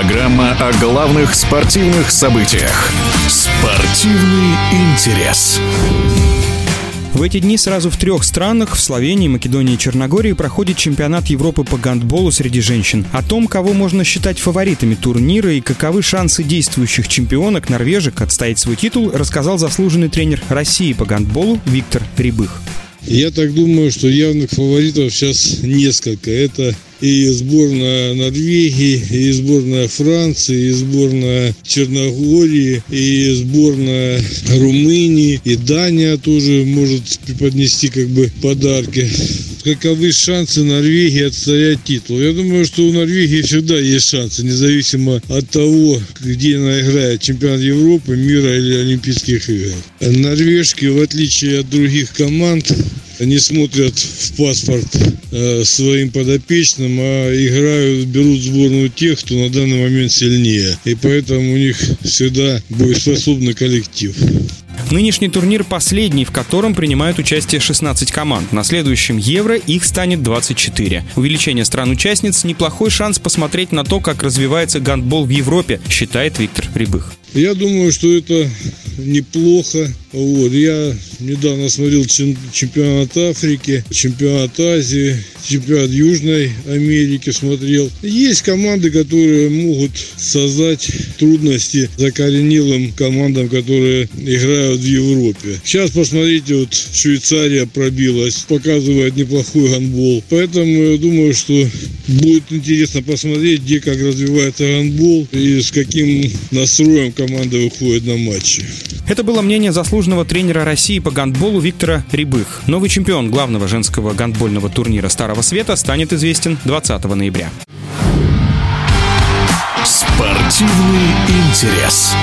Программа о главных спортивных событиях. Спортивный интерес. В эти дни сразу в трех странах, в Словении, Македонии и Черногории, проходит чемпионат Европы по гандболу среди женщин. О том, кого можно считать фаворитами турнира и каковы шансы действующих чемпионок норвежек отстоять свой титул, рассказал заслуженный тренер России по гандболу Виктор Рябых. Я так думаю, что явных фаворитов сейчас несколько. Это и сборная Норвегии, и сборная Франции, и сборная Черногории, и сборная Румынии, и Дания тоже может преподнести как бы подарки. Каковы шансы Норвегии отстоять титул? Я думаю, что у Норвегии всегда есть шансы, независимо от того, где она играет, чемпионат Европы, мира или Олимпийских игр. Норвежки, в отличие от других команд, не смотрят в паспорт э, своим подопечным, а играют, берут сборную тех, кто на данный момент сильнее. И поэтому у них всегда боеспособный коллектив. Нынешний турнир последний, в котором принимают участие 16 команд. На следующем Евро их станет 24. Увеличение стран-участниц – неплохой шанс посмотреть на то, как развивается гандбол в Европе, считает Виктор Рябых. Я думаю, что это неплохо. Вот. Я недавно смотрел чемпионат Африки, чемпионат Азии, чемпионат Южной Америки смотрел. Есть команды, которые могут создать трудности закоренелым командам, которые играют в Европе. Сейчас посмотрите, вот Швейцария пробилась, показывает неплохой гандбол. Поэтому я думаю, что будет интересно посмотреть, где как развивается гандбол и с каким настроем команда выходит на матчи. Это было мнение заслуженного тренера России по гандболу Виктора Рябых. Новый чемпион главного женского гандбольного турнира Старого Света станет известен 20 ноября. Спортивный интерес.